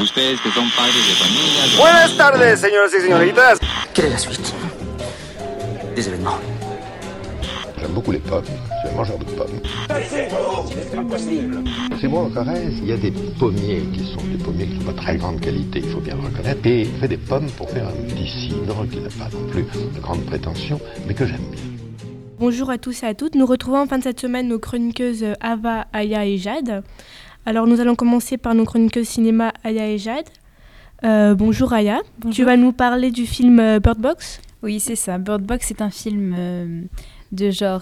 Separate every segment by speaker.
Speaker 1: ustedes que son padres de familia.
Speaker 2: Buenas tardes, señoras y señoritas.
Speaker 3: Quelle est la suite des événements
Speaker 4: J'aime beaucoup les pommes. Je suis un mangeur de pommes. C'est bon en Corrèze, il y a des pommiers qui sont des pommiers qui sont pas très grande qualité, il faut bien le reconnaître. Et il fait des pommes pour faire un petit cidre qui n'a pas non plus de grande prétention, mais que j'aime bien.
Speaker 5: Bonjour à tous et à toutes. Nous retrouvons en fin de cette semaine nos chroniqueuses Ava, Aya et Jade. Alors nous allons commencer par nos chroniqueuses cinéma Aya et Jade. Euh, bonjour Aya. Tu vas nous parler du film euh, Bird Box?
Speaker 6: Oui, c'est ça. Bird Box est un film euh, de genre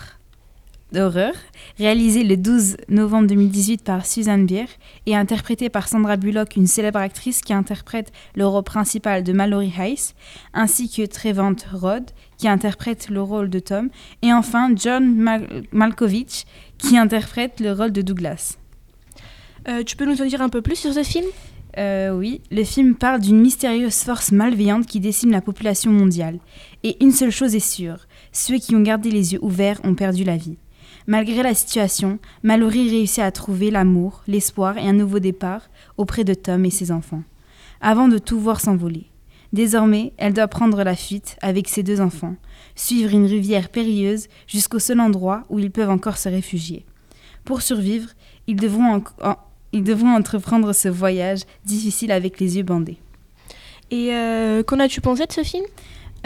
Speaker 6: d'horreur, réalisé le 12 novembre 2018 par Susan Bier et interprété par Sandra Bullock, une célèbre actrice qui interprète le rôle principal de Mallory Hayes, ainsi que Trevant Rod, qui interprète le rôle de Tom, et enfin John Mal- Malkovich, qui interprète le rôle de Douglas.
Speaker 5: Euh, Tu peux nous en dire un peu plus sur ce film?
Speaker 6: Euh, oui, le film parle d'une mystérieuse force malveillante qui décime la population mondiale. Et une seule chose est sûre, ceux qui ont gardé les yeux ouverts ont perdu la vie. Malgré la situation, Mallory réussit à trouver l'amour, l'espoir et un nouveau départ auprès de Tom et ses enfants, avant de tout voir s'envoler. Désormais, elle doit prendre la fuite avec ses deux enfants, suivre une rivière périlleuse jusqu'au seul endroit où ils peuvent encore se réfugier. Pour survivre, ils devront, en- en- ils devront entreprendre ce voyage difficile avec les yeux bandés.
Speaker 5: Et euh, qu'en as-tu pensé de ce film?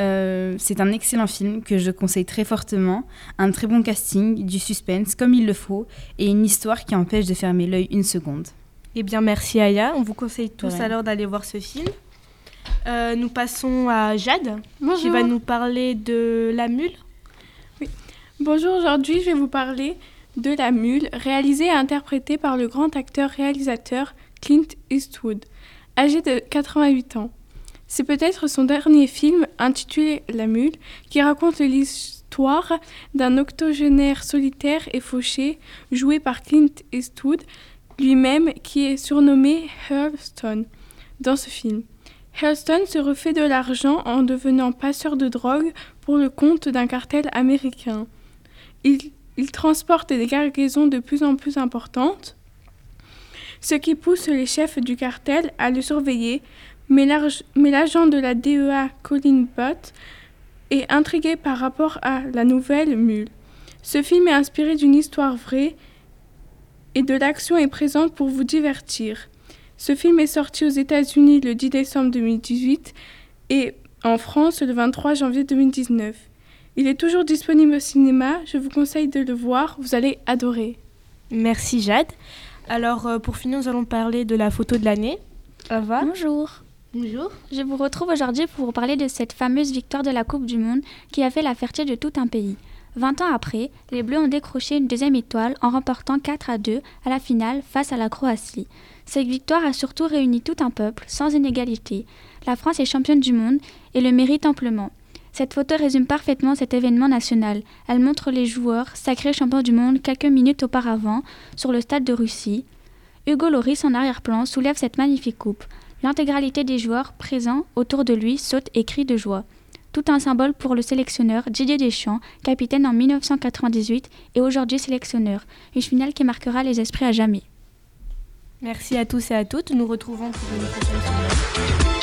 Speaker 6: Euh, c'est un excellent film que je conseille très fortement, un très bon casting, du suspense comme il le faut et une histoire qui empêche de fermer l'œil une seconde.
Speaker 5: Eh bien merci Aya. On vous conseille tous alors d'aller voir ce film. Euh, nous passons à Jade qui va nous parler de La Mule.
Speaker 7: Bonjour, aujourd'hui je vais vous parler de La Mule, réalisée et interprétée par le grand acteur-réalisateur Clint Eastwood, âgé de 88 ans. C'est peut-être son dernier film intitulé La Mule qui raconte l'histoire d'un octogénaire solitaire et fauché joué par Clint Eastwood lui-même qui est surnommé Hurlstone dans ce film. Hurlstone se refait de l'argent en devenant passeur de drogue pour le compte d'un cartel américain. Il, il transporte des cargaisons de plus en plus importantes, ce qui pousse les chefs du cartel à le surveiller, mais l'agent de la DEA, Colin Butt, est intrigué par rapport à la nouvelle mule. Ce film est inspiré d'une histoire vraie et de l'action est présente pour vous divertir. Ce film est sorti aux États-Unis le 10 décembre 2018 et en France le 23 janvier 2019. Il est toujours disponible au cinéma, je vous conseille de le voir, vous allez adorer.
Speaker 5: Merci Jade. Alors euh, pour finir, nous allons parler de la photo de l'année. Ava
Speaker 8: Bonjour.
Speaker 5: Bonjour.
Speaker 8: Je vous retrouve aujourd'hui pour vous parler de cette fameuse victoire de la Coupe du Monde qui a fait la fierté de tout un pays. 20 ans après, les Bleus ont décroché une deuxième étoile en remportant 4 à 2 à la finale face à la Croatie. Cette victoire a surtout réuni tout un peuple, sans inégalité. La France est championne du monde et le mérite amplement. Cette photo résume parfaitement cet événement national. Elle montre les joueurs, sacrés champions du monde quelques minutes auparavant, sur le stade de Russie. Hugo Loris en arrière-plan soulève cette magnifique coupe. L'intégralité des joueurs présents autour de lui saute et crie de joie. Tout un symbole pour le sélectionneur Didier Deschamps, capitaine en 1998 et aujourd'hui sélectionneur. Une finale qui marquera les esprits à jamais.
Speaker 5: Merci à tous et à toutes. Nous retrouvons pour une prochaine